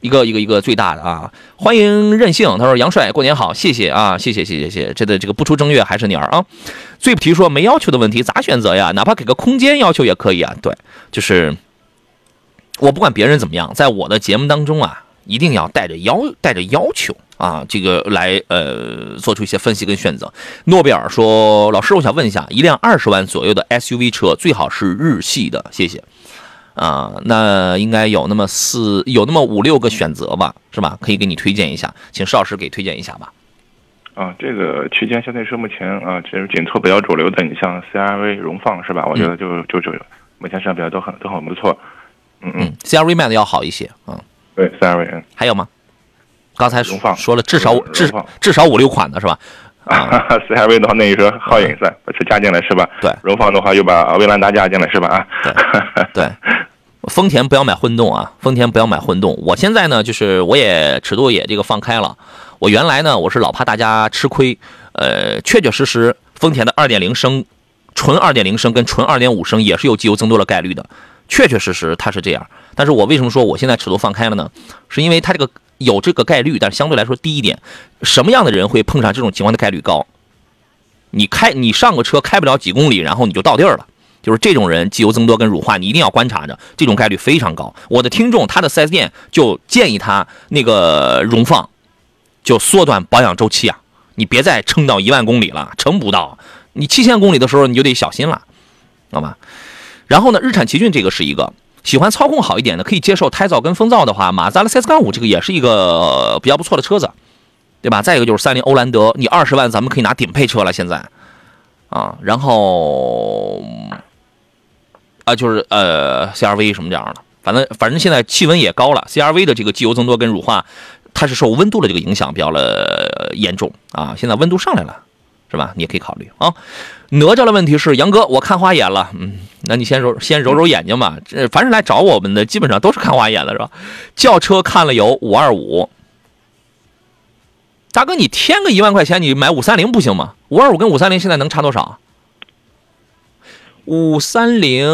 一个一个一个最大的啊！欢迎任性，他说杨帅过年好，谢谢啊，谢谢谢谢谢，这个这个不出正月还是你儿啊。最不提说没要求的问题咋选择呀？哪怕给个空间要求也可以啊。对，就是我不管别人怎么样，在我的节目当中啊，一定要带着要带着要求啊，这个来呃做出一些分析跟选择。诺贝尔说，老师我想问一下，一辆二十万左右的 SUV 车最好是日系的，谢谢。啊，那应该有那么四，有那么五六个选择吧，是吧？可以给你推荐一下，请邵老师给推荐一下吧。啊，这个区间相对是目前啊，其实紧凑比较主流的，你像 CRV、荣放是吧？我觉得就就就目前市场表现都很都很不错。嗯嗯，CRV 卖的要好一些，嗯。对，CRV。还有吗？刚才说了至少至至少五六款的是吧？啊，CRV 的话，那你说皓影算把车加进来是吧？对。荣放的话又把威兰达加进来是吧？啊。对。丰田不要买混动啊！丰田不要买混动。我现在呢，就是我也尺度也这个放开了。我原来呢，我是老怕大家吃亏。呃，确确实实，丰田的2.0升、纯2.0升跟纯2.5升也是有机油增多的概率的。确确实实它是这样。但是我为什么说我现在尺度放开了呢？是因为它这个有这个概率，但是相对来说低一点。什么样的人会碰上这种情况的概率高？你开你上个车开不了几公里，然后你就到地儿了。就是这种人，机油增多跟乳化，你一定要观察着，这种概率非常高。我的听众，他的 4S 店就建议他那个荣放，就缩短保养周期啊，你别再撑到一万公里了，撑不到。你七千公里的时候你就得小心了，知道吧？然后呢，日产奇骏这个是一个喜欢操控好一点的，可以接受胎噪跟风噪的话，马自达的 CS-5 这个也是一个比较不错的车子，对吧？再一个就是三菱欧蓝德，你二十万咱们可以拿顶配车了，现在啊，然后。啊，就是呃，CRV 什么这样的，反正反正现在气温也高了，CRV 的这个机油增多跟乳化，它是受温度的这个影响比较的严重啊。现在温度上来了，是吧？你也可以考虑啊。哪吒的问题是杨哥，我看花眼了，嗯，那你先揉先揉揉眼睛吧。这凡是来找我们的，基本上都是看花眼了，是吧？轿车看了有五二五，大哥，你添个一万块钱，你买五三零不行吗？五二五跟五三零现在能差多少？五三零，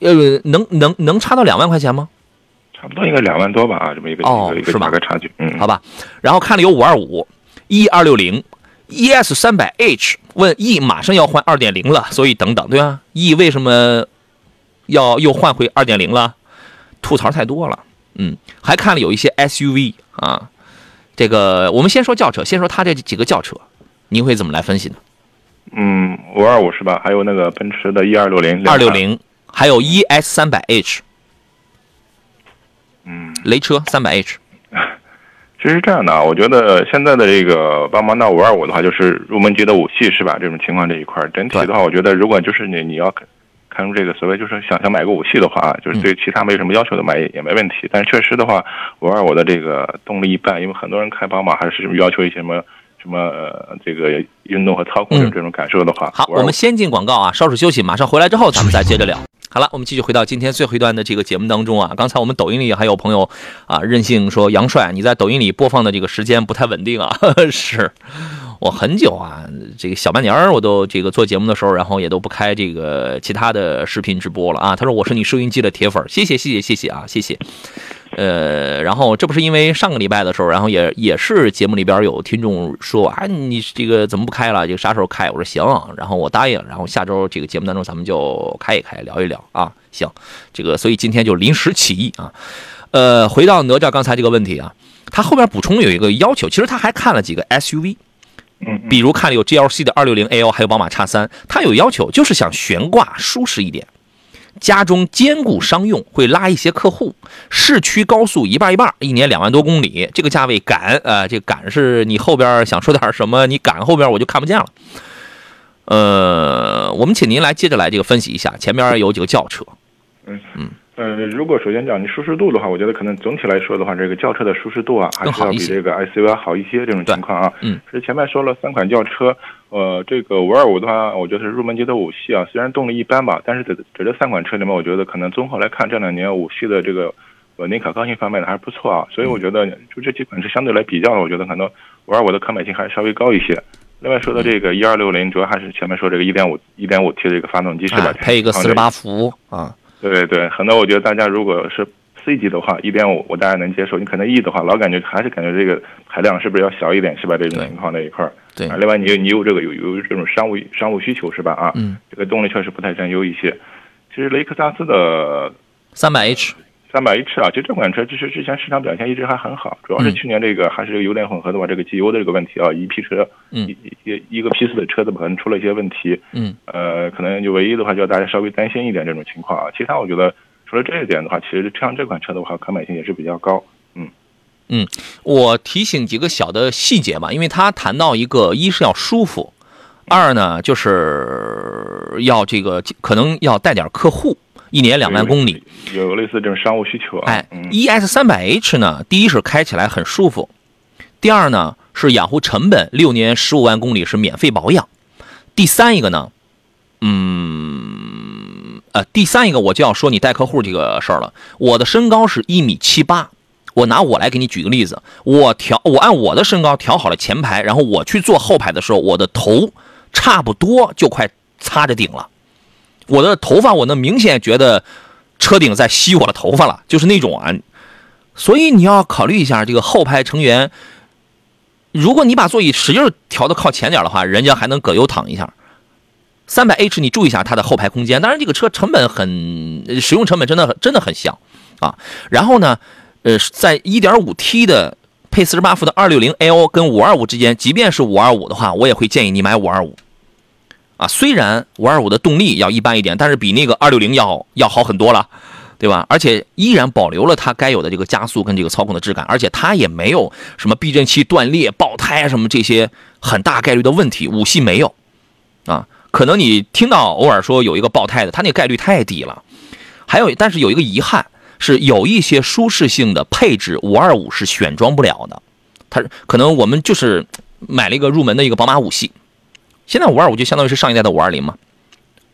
呃，能能能差到两万块钱吗？差不多应该两万多吧，啊，这么一个一个一个差距，嗯，好吧。然后看了有五二五，E 二六零，ES 三百 H，问 E 马上要换二点零了，所以等等，对吧？E 为什么要又换回二点零了？吐槽太多了，嗯，还看了有一些 SUV 啊，这个我们先说轿车，先说它这几个轿车，您会怎么来分析呢？嗯，五二五是吧？还有那个奔驰的 E 二六零，二六零，还有 ES 三百 H，嗯，雷车三百 H。其实这样的啊，我觉得现在的这个巴马纳五二五的话，就是入门级的武器是吧？这种情况这一块整体的话，我觉得如果就是你你要看出这个所谓就是想想买个武器的话，就是对其他没什么要求的买也没问题。但是确实的话，五二五的这个动力一般，因为很多人开宝马还是要求一些什么。什么呃，这个运动和操控的这种感受的话，好，我们先进广告啊，稍事休息，马上回来之后咱们再接着聊。好了，我们继续回到今天最后一段的这个节目当中啊。刚才我们抖音里还有朋友啊任性说杨帅你在抖音里播放的这个时间不太稳定啊，是我很久啊，这个小半年我都这个做节目的时候，然后也都不开这个其他的视频直播了啊。他说我是你收音机的铁粉，谢谢谢谢谢谢啊，谢谢。呃，然后这不是因为上个礼拜的时候，然后也也是节目里边有听众说啊，你这个怎么不开了？这个啥时候开？我说行，然后我答应，然后下周这个节目当中咱们就开一开，聊一聊啊。行，这个所以今天就临时起意啊。呃，回到哪吒刚才这个问题啊，他后边补充有一个要求，其实他还看了几个 SUV，嗯，比如看了有 GLC 的 260L，还有宝马叉三他有要求就是想悬挂舒适一点。家中兼顾商用，会拉一些客户。市区高速一半一半，一年两万多公里，这个价位赶呃，这赶是你后边想说点什么？你赶后边我就看不见了。呃，我们请您来接着来这个分析一下，前边有几个轿车。嗯嗯，呃，如果首先讲你舒适度的话，我觉得可能总体来说的话，这个轿车的舒适度啊，还是要比这个 SUV 要好一些这种情况啊。嗯，是前面说了三款轿车，呃，这个五二五的话，我觉得是入门级的五系啊，虽然动力一般吧，但是在在这三款车里面，我觉得可能综合来看，这两年五系的这个稳定可靠性方面的还是不错啊。所以我觉得就这几款车相对来比较，我觉得可能五二五的可买性还是稍微高一些。另外说的这个一二六零，主要还是前面说这个一点五一点五 T 的这个发动机是吧？哎配一个四十八伏啊，对对，很多我觉得大家如果是 C 级的话，一点五我大概能接受。你可能 E 的话，老感觉还是感觉这个排量是不是要小一点，是吧？这种情况那一块儿。对啊，另外你有你有这个有有这种商务商务需求是吧？啊，嗯，这个动力确实不太占优一些。其实雷克萨斯的三百 H，三百 H 啊，其实这款车其实之前市场表现一直还很好，主要是嗯去年这个还是这个油电混合的话，这个机油的这个问题啊，一批车，嗯一一一个批次的车子可能出了一些问题，嗯，呃，可能就唯一的话，就要大家稍微担心一点这种情况啊。其他我觉得除了这一点的话，其实像这款车的话，可买性也是比较高。嗯我提醒几个小的细节吧，因为他谈到一个，一是要舒服，二呢就是要这个可能要带点客户，一年两万公里。有有类似这种商务需求啊。哎嗯，，ES 三百 H 呢，第一是开起来很舒服，第二呢是养护成本，六年十五万公里是免费保养，第三一个呢，嗯，呃，第三一个我就要说你带客户这个事儿了。我的身高是一米七八，我拿我来给你举个例子，我调我按我的身高调好了前排，然后我去坐后排的时候，我的头差不多就快擦着顶了，我的头发我能明显觉得车顶在吸我的头发了，就是那种啊。所以你要考虑一下这个后排成员，如果你把座椅使劲调的靠前点的话，人家还能葛优躺一下。三百 H 你注意一下它的后排空间，当然这个车成本很，使用成本真的真的很香啊。然后呢，呃，在 1.5T 的配48伏的 260L 跟525之间，即便是525的话，我也会建议你买525。啊，虽然525的动力要一般一点，但是比那个260要要好很多了，对吧？而且依然保留了它该有的这个加速跟这个操控的质感，而且它也没有什么避震器断裂、爆胎什么这些很大概率的问题，五系没有啊。可能你听到偶尔说有一个爆胎的，它那个概率太低了。还有，但是有一个遗憾是，有一些舒适性的配置525是选装不了的。它可能我们就是买了一个入门的一个宝马五系，现在525就相当于是上一代的520嘛，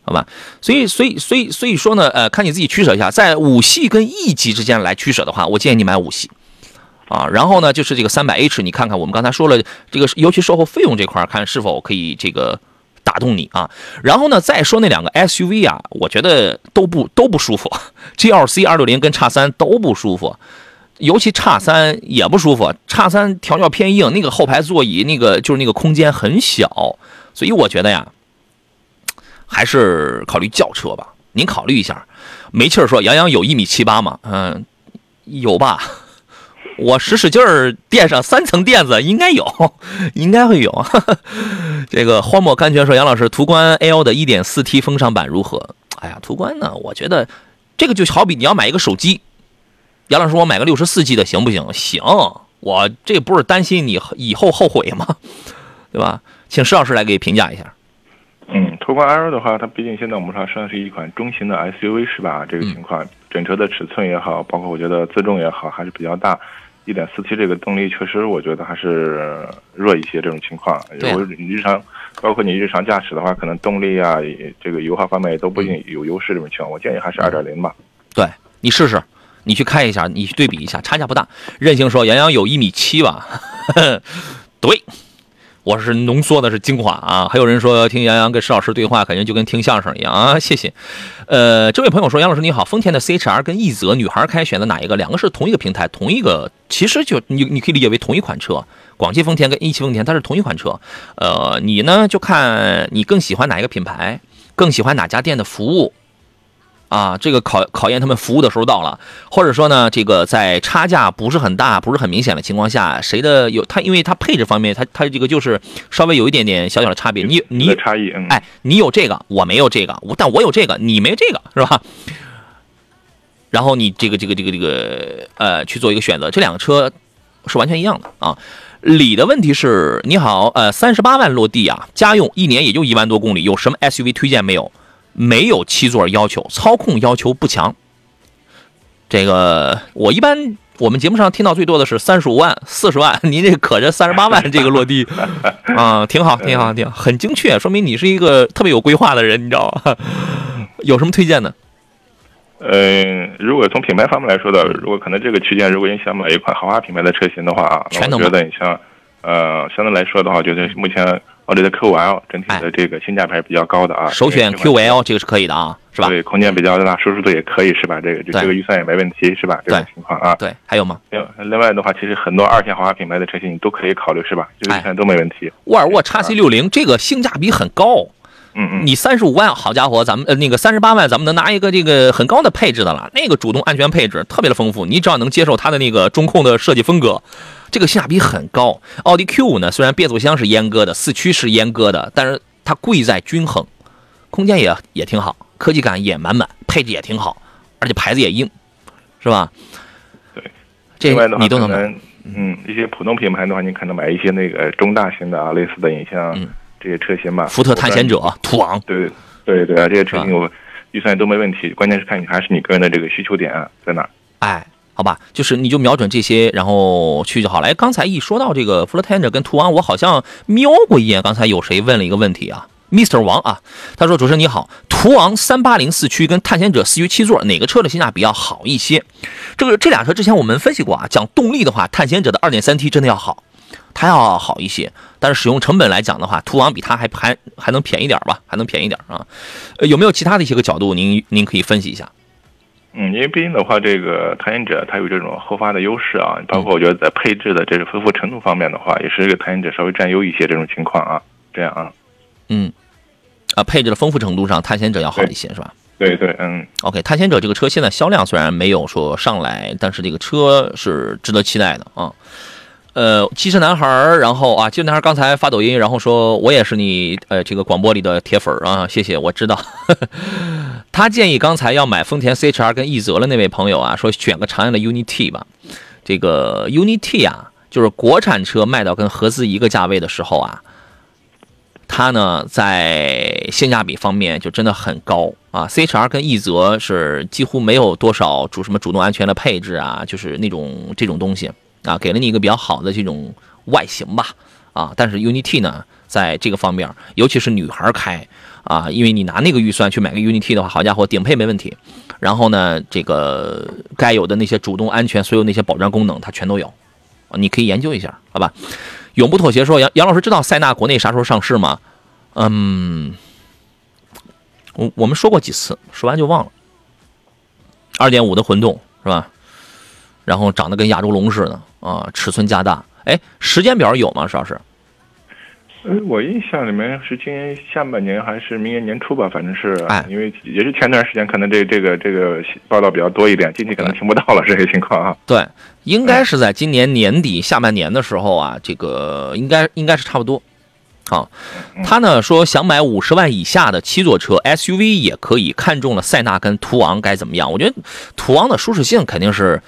好吧？所以，所以，所以，所以说呢，呃，看你自己取舍一下，在五系跟 E 级之间来取舍的话，我建议你买五系。啊，然后呢，就是这个三百 H，你看看我们刚才说了，这个尤其售后费用这块，看是否可以这个打动你啊。然后呢，再说那两个 SUV 啊，我觉得都不都不舒服，GLC 二六零跟叉三都不舒服，尤其叉三也不舒服，叉三调教偏硬，那个后排座椅那个就是那个空间很小，所以我觉得呀，还是考虑轿车吧。您考虑一下，没气儿说杨洋有一米七八吗？嗯，有吧。我使使劲垫上三层垫子，应该有，应该会有。这个荒漠甘泉说：“杨老师，途观 L 的 1.4T 风尚版如何？”哎呀，途观呢？我觉得这个就好比你要买一个手机，杨老师，我买个六十四 G 的行不行？行，我这不是担心你以后后悔吗？对吧？请石老师来给评价一下。嗯，途观 L 的话，它毕竟现在我们说算是一款中型的 SUV 是吧？这个情况，整车的尺寸也好，包括我觉得自重也好，还是比较大。一点四 T 这个动力确实，我觉得还是弱一些。这种情况，对啊如果你日常，包括你日常驾驶的话，可能动力啊，这个油耗方面也都不一定有优势。这种情况，我建议还是二点零吧。对你试试，你去开一下，你去对比一下，差价不大。任性说杨洋有一米七吧？对，我是浓缩的是精华啊。还有人说听杨洋跟石老师对话，感觉就跟听相声一样啊，谢谢。呃，这位朋友说杨老师你好，丰田的 CHR 跟奕泽女孩开选择哪一个？两个是同一个平台，同一个，其实就你你可以理解为同一款车。广汽丰田跟一汽丰田它是同一款车，呃，你呢就看你更喜欢哪一个品牌，更喜欢哪家店的服务。啊，这个考考验他们服务的时候到了，或者说呢，这个在差价不是很大、不是很明显的情况下，谁的有它，因为它配置方面，它它这个就是稍微有一点点小小的差别。你你差异，嗯，哎，你有这个，我没有这个，我但我有这个，你没这个，是吧？然后你这个这个这个这个呃去做一个选择，这两个车是完全一样的啊。李的问题是，你好，呃，三十八万落地啊，家用一年也就一万多公里，有什么 SUV 推荐没有？没有七座要求，操控要求不强。这个我一般我们节目上听到最多的是三十五万、四十万，您这可着三十八万这个落地 啊，挺好，挺好，挺好，很精确，说明你是一个特别有规划的人，你知道吗？有什么推荐的？嗯，如果从品牌方面来说的，如果可能这个区间，如果你想买一款豪华品牌的车型的话啊，那全能我觉得你像，呃，相对来说的话，我觉得目前奥迪的 Q5L 整体的这个性价比还是比较高的啊。哎首选 Q5L 这个是可以的啊，是吧？对，空间比较大，舒适度也可以，是吧？这个这个预算也没问题，是吧？这种情况啊。对，还有吗？另另外的话，其实很多二线豪华品牌的车型你都可以考虑，是吧？这个哎预算都没问题。沃尔沃 x C 六零这个性价比很高，嗯嗯，你三十五万，好家伙，咱们呃那个三十八万，咱们能拿一个这个很高的配置的了。那个主动安全配置特别的丰富，你只要能接受它的那个中控的设计风格，这个性价比很高。奥迪 Q 五呢，虽然变速箱是阉割的，四驱是阉割的，但是它贵在均衡，空间也也挺好，科技感也满满，配置也挺好，而且牌子也硬，是吧？对，这你都能买。嗯，一些普通品牌的话，你可能买一些那个中大型的啊，类似的，你像嗯这些车型吧。福特探险者、途昂，对对对啊，这些车型我预算都没问题，关键是看你还是你个人的这个需求点啊在哪儿。哎，好吧，就是你就瞄准这些，然后去就好了。哎，刚才一说到这个福特探险者跟途昂，我好像瞄过一眼。刚才有谁问了一个问题啊？Mr. 王啊，他说：“主持人你好，途昂三八零四驱跟探险者四驱七座哪个车的性价比要好一些？这个这俩车之前我们分析过啊，讲动力的话，探险者的二点三 T 真的要好，它要好一些。但是使用成本来讲的话，途昂比它还还还能便宜点吧，还能便宜点啊。呃，有没有其他的一些个角度，您您可以分析一下？嗯，因为毕竟的话，这个探险者它有这种后发的优势啊，包括我觉得在配置的这个丰富程度方面的话，也是这个探险者稍微占优一些这种情况啊。这样啊，嗯，啊，配置的丰富程度上，探险者要好一些，是吧对对，嗯，？OK，探险者这个车现在销量虽然没有说上来，但是这个车是值得期待的啊。呃，机车男孩，然后啊，机车男孩刚才发抖音，然后说我也是你呃这个广播里的铁粉啊，谢谢，我知道。他建议刚才要买丰田 CHR 跟奕泽的那位朋友啊，说选个长安的 UNI-T 吧。这个 UNI-T 啊，就是国产车卖到跟合资一个价位的时候啊，它呢在性价比方面就真的很高啊。CHR 跟奕泽是几乎没有多少主什么主动安全的配置啊，就是那种这种东西啊，给了你一个比较好的这种外形吧啊。但是 UNI-T 呢，在这个方面，尤其是女孩开啊，因为你拿那个预算去买个 UNI-T 的话，好家伙，顶配没问题。然后呢，这个该有的那些主动安全，所有那些保障功能，它全都有，你可以研究一下，好吧？永不妥协说杨杨老师知道塞纳国内啥时候上市吗？嗯，我我们说过几次，说完就忘了。二点五的混动是吧？然后长得跟亚洲龙似的啊，尺寸加大。哎，时间表有吗？石老师？呃，我印象里面是今年下半年还是明年年初吧，反正是，哎因为也是前段时间可能这这个这个报道比较多一点，近期可能听不到了这些情况啊。对，应该是在今年年底下半年的时候啊，这个应该应该是差不多。啊，他呢说想买五十万以下的七座车 SUV 也可以，看中了塞纳跟途昂该怎么样？我觉得途昂的舒适性肯定是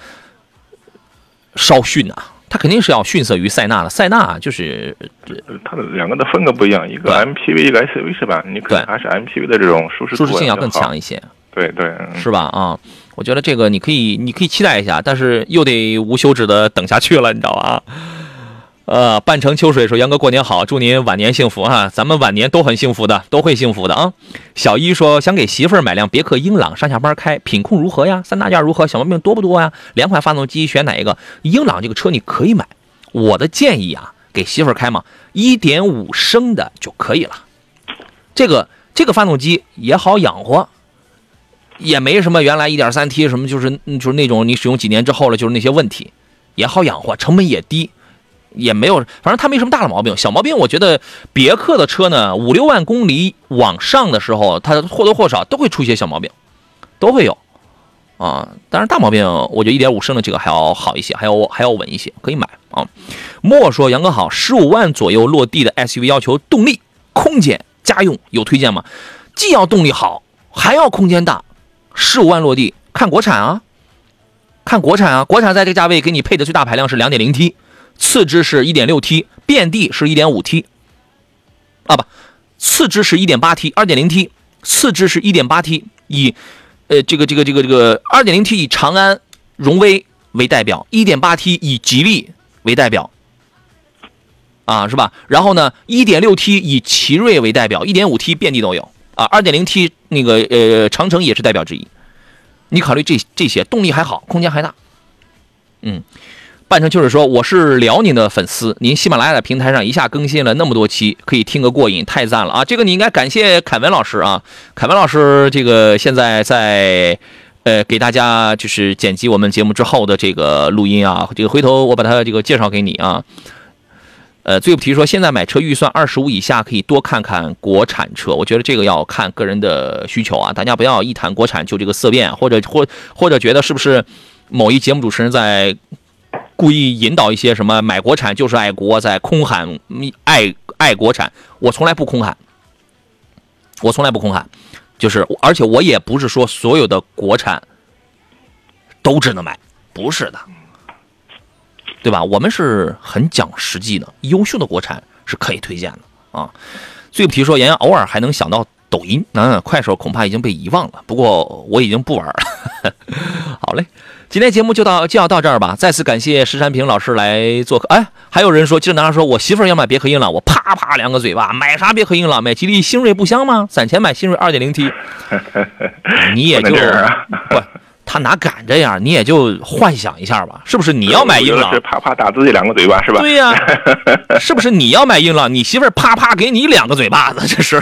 稍逊啊，他肯定是要逊色于塞纳的。塞纳就是呃它的两个的风格不一样，一个 MPV，一个 SUV 是吧？你可能还是 MPV 的这种舒适舒适性要更强一些。对对，嗯是吧？啊，我觉得这个你可以，你可以期待一下，但是又得无休止的等下去了，你知道吧？呃，半城秋水说：“杨哥过年好，祝您晚年幸福哈、咱们晚年都很幸福的，都会幸福的啊。”小一说：“想给媳妇儿买辆别克英朗，上下班开，品控如何呀？三大件如何？小毛病多不多呀？两款发动机选哪一个？英朗这个车你可以买，我的建议啊，给媳妇儿开嘛，一点五升的就可以了。这个这个发动机也好养活，也没什么原来一点三 T 什么，就是就是那种你使用几年之后了，就是那些问题，也好养活，成本也低，也没有，反正它没什么大的毛病。小毛病，我觉得别克的车呢，五六万公里往上的时候，它或多或少都会出一些小毛病，都会有啊。当然大毛病，我觉得一点五升的这个还要好一些，还要还要稳一些，可以买啊。莫说杨哥好，十五万左右落地的 SUV 要求动力、空间、家用有推荐吗？既要动力好，还要空间大，十五万落地，看国产啊，看国产啊，国产在这个价位给你配的最大排量是两点零 T，次之是一点六 T，遍地是一点五 T，啊不，次之是一点八 T，二点零 T，次之是一点八 T，以呃这个这个这个这个二点零 T 以长安荣威为代表，1.8T 以吉利为代表，啊，是吧？然后呢，1.6T 以奇瑞为代表，1.5T 遍地都有啊，2.0T 那个呃长城也是代表之一。你考虑这这些，动力还好，空间还大，嗯。换成就是说，我是辽宁的粉丝，您喜马拉雅的平台上一下更新了那么多期，可以听个过瘾，太赞了啊！这个你应该感谢凯文老师啊，凯文老师这个现在在呃给大家就是剪辑我们节目之后的这个录音啊，这个回头我把他这个介绍给你啊。呃，最不提说现在买车预算二十五以下，可以多看看国产车，我觉得这个要看个人的需求啊，大家不要一谈国产就这个色变，或者或或者觉得是不是某一节目主持人在。故意引导一些什么买国产就是爱国，在空喊爱爱国产，我从来不空喊，我从来不空喊，就是而且我也不是说所有的国产都只能买，不是的，对吧？我们是很讲实际的，优秀的国产是可以推荐的啊。最不提说，妍妍偶尔还能想到抖音，那快手恐怕已经被遗忘了。不过我已经不玩了。好嘞。今天节目就到就要到这儿吧，再次感谢石山平老师来做客。哎，还有人说，记者男孩说，我媳妇儿要买别克英朗，我啪啪两个嘴巴，买啥别克英朗？买吉利星瑞不香吗？攒钱买星瑞二点零 T，你也就 不，他哪敢这样？你也就幻想一下吧，是不是？你要买英朗，啪啪打自己两个嘴巴是吧？对呀，是不是？你要买英朗，你媳妇儿啪啪给你两个嘴巴子，这是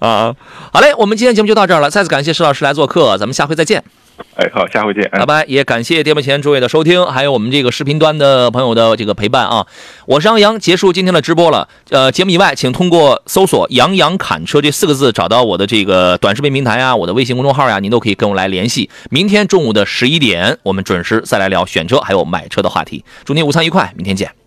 啊。好嘞，我们今天节目就到这儿了，再次感谢石老师来做客，咱们下回再见。哎，好，下回见，拜拜。也感谢电幕前诸位的收听，还有我们这个视频端的朋友的这个陪伴啊。我是杨洋，结束今天的直播了。呃，节目以外，请通过搜索“杨洋砍车”这四个字找到我的这个短视频平台啊，我的微信公众号呀，您都可以跟我来联系。明天中午的十一点，我们准时再来聊选车还有买车的话题。祝您午餐愉快，明天见。